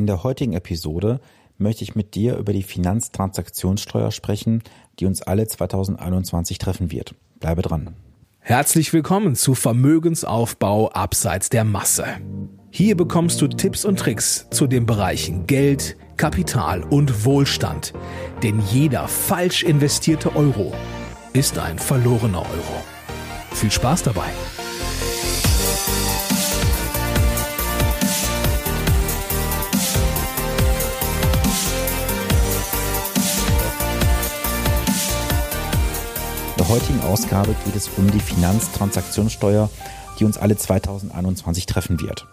In der heutigen Episode möchte ich mit dir über die Finanztransaktionssteuer sprechen, die uns alle 2021 treffen wird. Bleibe dran. Herzlich willkommen zu Vermögensaufbau abseits der Masse. Hier bekommst du Tipps und Tricks zu den Bereichen Geld, Kapital und Wohlstand. Denn jeder falsch investierte Euro ist ein verlorener Euro. Viel Spaß dabei! Heutigen Ausgabe geht es um die Finanztransaktionssteuer, die uns alle 2021 treffen wird.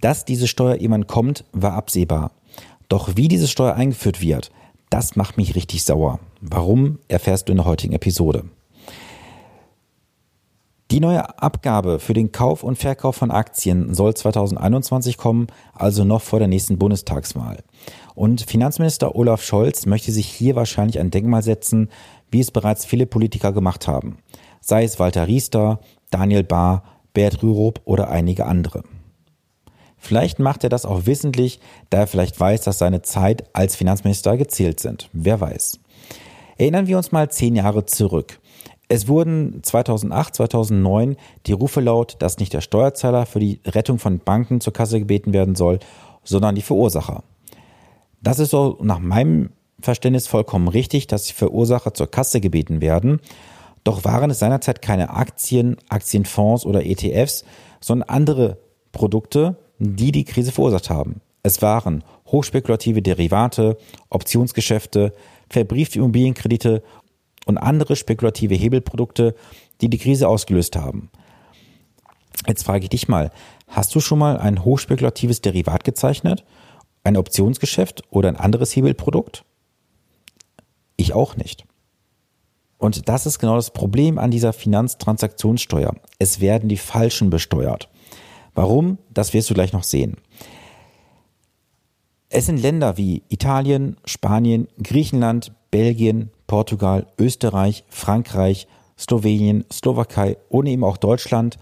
Dass diese Steuer jemand kommt, war absehbar. Doch wie diese Steuer eingeführt wird, das macht mich richtig sauer. Warum, erfährst du in der heutigen Episode. Die neue Abgabe für den Kauf und Verkauf von Aktien soll 2021 kommen, also noch vor der nächsten Bundestagswahl. Und Finanzminister Olaf Scholz möchte sich hier wahrscheinlich ein Denkmal setzen, wie es bereits viele Politiker gemacht haben. Sei es Walter Riester, Daniel Bahr, Bert Rürup oder einige andere. Vielleicht macht er das auch wissentlich, da er vielleicht weiß, dass seine Zeit als Finanzminister gezählt sind. Wer weiß. Erinnern wir uns mal zehn Jahre zurück. Es wurden 2008, 2009 die Rufe laut, dass nicht der Steuerzahler für die Rettung von Banken zur Kasse gebeten werden soll, sondern die Verursacher. Das ist so nach meinem Verständnis vollkommen richtig, dass die Verursacher zur Kasse gebeten werden. Doch waren es seinerzeit keine Aktien, Aktienfonds oder ETFs, sondern andere Produkte, die die Krise verursacht haben. Es waren hochspekulative Derivate, Optionsgeschäfte, verbriefte Immobilienkredite und andere spekulative Hebelprodukte, die die Krise ausgelöst haben. Jetzt frage ich dich mal, hast du schon mal ein hochspekulatives Derivat gezeichnet? Ein Optionsgeschäft oder ein anderes Hebelprodukt? Ich auch nicht. Und das ist genau das Problem an dieser Finanztransaktionssteuer. Es werden die Falschen besteuert. Warum? Das wirst du gleich noch sehen. Es sind Länder wie Italien, Spanien, Griechenland, Belgien, Portugal, Österreich, Frankreich, Slowenien, Slowakei und eben auch Deutschland,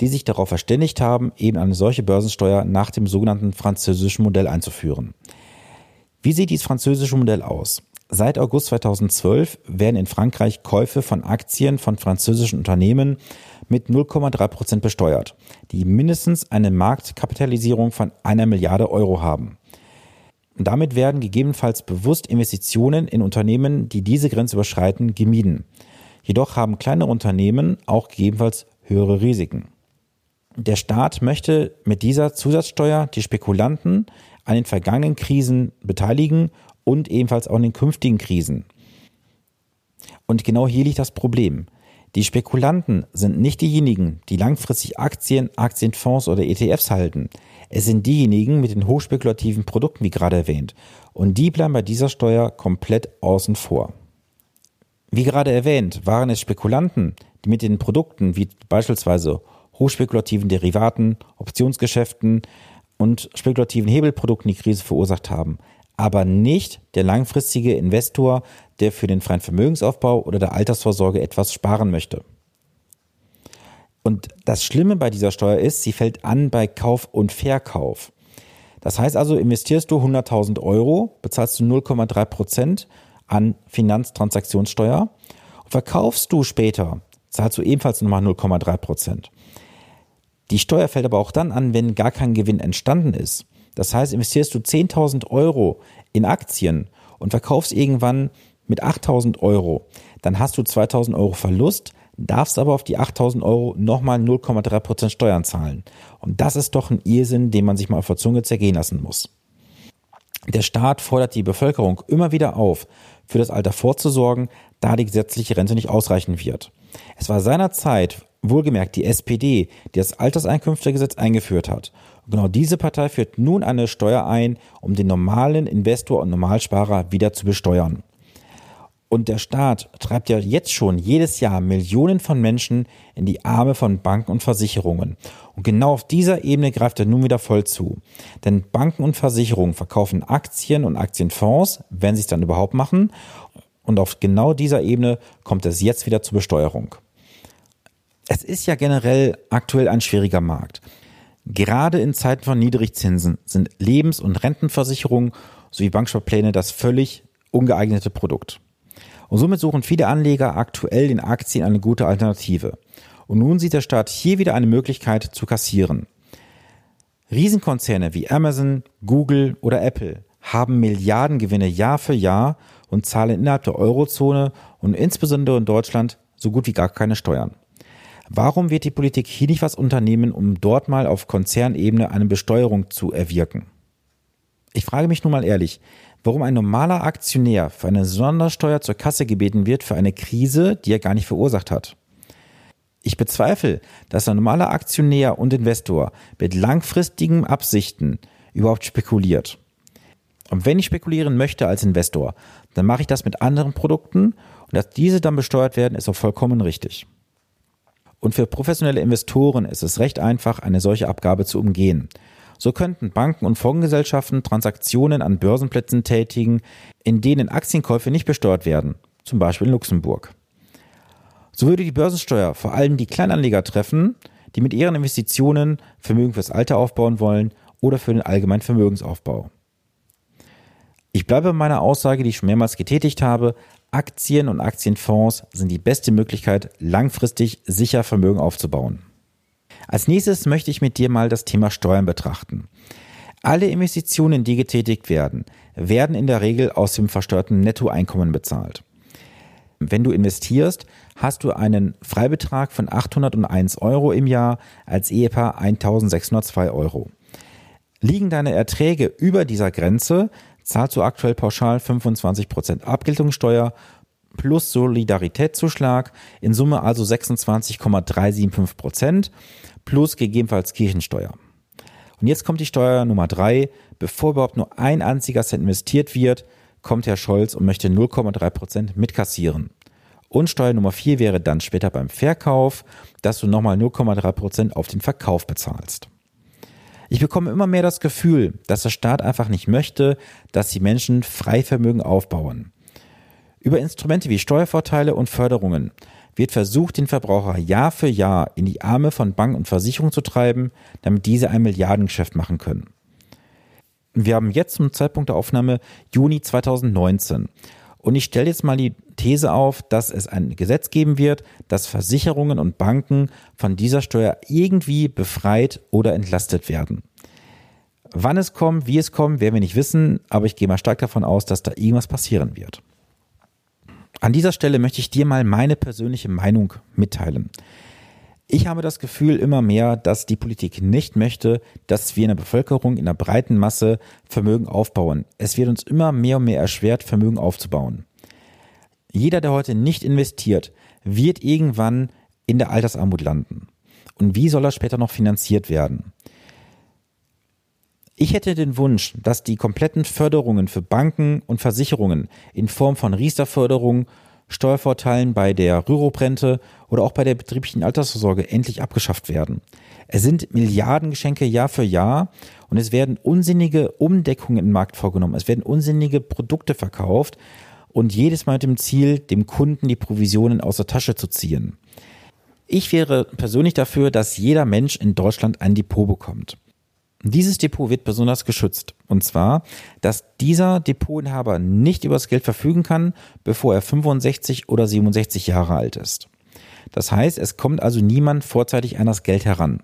die sich darauf verständigt haben, eben eine solche Börsensteuer nach dem sogenannten französischen Modell einzuführen. Wie sieht dieses französische Modell aus? Seit August 2012 werden in Frankreich Käufe von Aktien von französischen Unternehmen mit 0,3 Prozent besteuert, die mindestens eine Marktkapitalisierung von einer Milliarde Euro haben. Damit werden gegebenenfalls bewusst Investitionen in Unternehmen, die diese Grenze überschreiten, gemieden. Jedoch haben kleine Unternehmen auch gegebenenfalls höhere Risiken. Der Staat möchte mit dieser Zusatzsteuer die Spekulanten an den vergangenen Krisen beteiligen und ebenfalls auch in den künftigen Krisen. Und genau hier liegt das Problem. Die Spekulanten sind nicht diejenigen, die langfristig Aktien, Aktienfonds oder ETFs halten. Es sind diejenigen mit den hochspekulativen Produkten, wie gerade erwähnt. Und die bleiben bei dieser Steuer komplett außen vor. Wie gerade erwähnt, waren es Spekulanten, die mit den Produkten wie beispielsweise hochspekulativen Derivaten, Optionsgeschäften und spekulativen Hebelprodukten die Krise verursacht haben aber nicht der langfristige Investor, der für den freien Vermögensaufbau oder der Altersvorsorge etwas sparen möchte. Und das Schlimme bei dieser Steuer ist, sie fällt an bei Kauf und Verkauf. Das heißt also, investierst du 100.000 Euro, bezahlst du 0,3 Prozent an Finanztransaktionssteuer und verkaufst du später, zahlst du ebenfalls nochmal 0,3 Prozent. Die Steuer fällt aber auch dann an, wenn gar kein Gewinn entstanden ist. Das heißt, investierst du 10.000 Euro in Aktien und verkaufst irgendwann mit 8.000 Euro, dann hast du 2.000 Euro Verlust, darfst aber auf die 8.000 Euro nochmal 0,3 Prozent Steuern zahlen. Und das ist doch ein Irrsinn, den man sich mal auf der Zunge zergehen lassen muss. Der Staat fordert die Bevölkerung immer wieder auf, für das Alter vorzusorgen, da die gesetzliche Rente nicht ausreichen wird. Es war seinerzeit wohlgemerkt die SPD, die das Alterseinkünftegesetz eingeführt hat. Und genau diese Partei führt nun eine Steuer ein, um den normalen Investor und Normalsparer wieder zu besteuern. Und der Staat treibt ja jetzt schon jedes Jahr Millionen von Menschen in die Arme von Banken und Versicherungen. Und genau auf dieser Ebene greift er nun wieder voll zu. Denn Banken und Versicherungen verkaufen Aktien und Aktienfonds, wenn sie es dann überhaupt machen. Und auf genau dieser Ebene kommt es jetzt wieder zur Besteuerung. Es ist ja generell aktuell ein schwieriger Markt. Gerade in Zeiten von Niedrigzinsen sind Lebens- und Rentenversicherungen sowie Banksparpläne das völlig ungeeignete Produkt. Und somit suchen viele Anleger aktuell in Aktien eine gute Alternative. Und nun sieht der Staat hier wieder eine Möglichkeit zu kassieren. Riesenkonzerne wie Amazon, Google oder Apple haben Milliardengewinne Jahr für Jahr und zahlen innerhalb der Eurozone und insbesondere in Deutschland so gut wie gar keine Steuern. Warum wird die Politik hier nicht was unternehmen, um dort mal auf Konzernebene eine Besteuerung zu erwirken? Ich frage mich nun mal ehrlich, warum ein normaler Aktionär für eine Sondersteuer zur Kasse gebeten wird für eine Krise, die er gar nicht verursacht hat. Ich bezweifle, dass ein normaler Aktionär und Investor mit langfristigen Absichten überhaupt spekuliert. Und wenn ich spekulieren möchte als Investor, dann mache ich das mit anderen Produkten und dass diese dann besteuert werden, ist auch vollkommen richtig. Und für professionelle Investoren ist es recht einfach, eine solche Abgabe zu umgehen. So könnten Banken und Fondsgesellschaften Transaktionen an Börsenplätzen tätigen, in denen Aktienkäufe nicht besteuert werden, zum Beispiel in Luxemburg. So würde die Börsensteuer vor allem die Kleinanleger treffen, die mit ihren Investitionen Vermögen fürs Alter aufbauen wollen oder für den allgemeinen Vermögensaufbau. Ich bleibe bei meiner Aussage, die ich schon mehrmals getätigt habe. Aktien und Aktienfonds sind die beste Möglichkeit, langfristig sicher Vermögen aufzubauen. Als nächstes möchte ich mit dir mal das Thema Steuern betrachten. Alle Investitionen, die getätigt werden, werden in der Regel aus dem versteuerten Nettoeinkommen bezahlt. Wenn du investierst, hast du einen Freibetrag von 801 Euro im Jahr, als Ehepaar 1602 Euro. Liegen deine Erträge über dieser Grenze, zahlst du aktuell pauschal 25% Abgeltungssteuer plus Solidaritätszuschlag, in Summe also 26,375% plus gegebenenfalls Kirchensteuer. Und jetzt kommt die Steuer Nummer drei. Bevor überhaupt nur ein einziger Cent investiert wird, kommt Herr Scholz und möchte 0,3% mitkassieren. Und Steuer Nummer vier wäre dann später beim Verkauf, dass du nochmal 0,3% auf den Verkauf bezahlst. Ich bekomme immer mehr das Gefühl, dass der Staat einfach nicht möchte, dass die Menschen Freivermögen aufbauen. Über Instrumente wie Steuervorteile und Förderungen wird versucht, den Verbraucher Jahr für Jahr in die Arme von Banken und Versicherungen zu treiben, damit diese ein Milliardengeschäft machen können. Wir haben jetzt zum Zeitpunkt der Aufnahme Juni 2019 und ich stelle jetzt mal die These auf, dass es ein Gesetz geben wird, dass Versicherungen und Banken von dieser Steuer irgendwie befreit oder entlastet werden. Wann es kommt, wie es kommt, werden wir nicht wissen, aber ich gehe mal stark davon aus, dass da irgendwas passieren wird. An dieser Stelle möchte ich dir mal meine persönliche Meinung mitteilen. Ich habe das Gefühl immer mehr, dass die Politik nicht möchte, dass wir in der Bevölkerung, in der breiten Masse Vermögen aufbauen. Es wird uns immer mehr und mehr erschwert, Vermögen aufzubauen. Jeder, der heute nicht investiert, wird irgendwann in der Altersarmut landen. Und wie soll er später noch finanziert werden? Ich hätte den Wunsch, dass die kompletten Förderungen für Banken und Versicherungen in Form von Riester-Förderung Steuervorteilen bei der Rüruprente oder auch bei der betrieblichen Altersvorsorge endlich abgeschafft werden. Es sind Milliardengeschenke Jahr für Jahr und es werden unsinnige Umdeckungen im Markt vorgenommen. Es werden unsinnige Produkte verkauft und jedes Mal mit dem Ziel, dem Kunden die Provisionen aus der Tasche zu ziehen. Ich wäre persönlich dafür, dass jeder Mensch in Deutschland ein Depot bekommt. Dieses Depot wird besonders geschützt. Und zwar, dass dieser Depotinhaber nicht über das Geld verfügen kann, bevor er 65 oder 67 Jahre alt ist. Das heißt, es kommt also niemand vorzeitig an das Geld heran.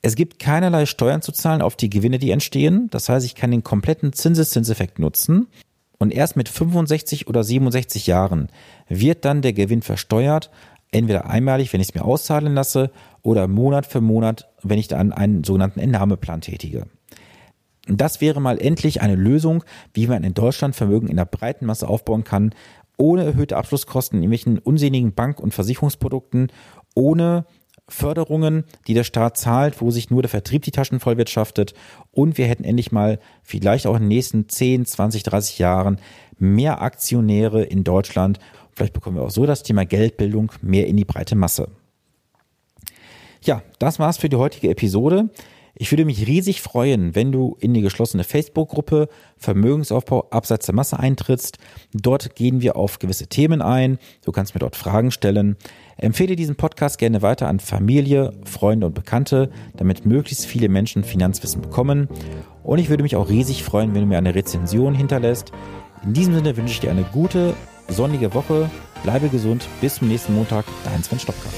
Es gibt keinerlei Steuern zu zahlen auf die Gewinne, die entstehen. Das heißt, ich kann den kompletten Zinseszinseffekt nutzen. Und erst mit 65 oder 67 Jahren wird dann der Gewinn versteuert entweder einmalig, wenn ich es mir auszahlen lasse, oder Monat für Monat, wenn ich dann einen sogenannten Entnahmeplan tätige. Das wäre mal endlich eine Lösung, wie man in Deutschland Vermögen in der breiten Masse aufbauen kann, ohne erhöhte Abschlusskosten in irgendwelchen unsinnigen Bank- und Versicherungsprodukten, ohne Förderungen, die der Staat zahlt, wo sich nur der Vertrieb die Taschen vollwirtschaftet und wir hätten endlich mal vielleicht auch in den nächsten 10, 20, 30 Jahren mehr Aktionäre in Deutschland Vielleicht bekommen wir auch so das Thema Geldbildung mehr in die breite Masse. Ja, das war's für die heutige Episode. Ich würde mich riesig freuen, wenn du in die geschlossene Facebook-Gruppe Vermögensaufbau abseits der Masse eintrittst. Dort gehen wir auf gewisse Themen ein. Du kannst mir dort Fragen stellen. Empfehle diesen Podcast gerne weiter an Familie, Freunde und Bekannte, damit möglichst viele Menschen Finanzwissen bekommen. Und ich würde mich auch riesig freuen, wenn du mir eine Rezension hinterlässt. In diesem Sinne wünsche ich dir eine gute, sonnige Woche. Bleibe gesund. Bis zum nächsten Montag. Dein Sven Stopka.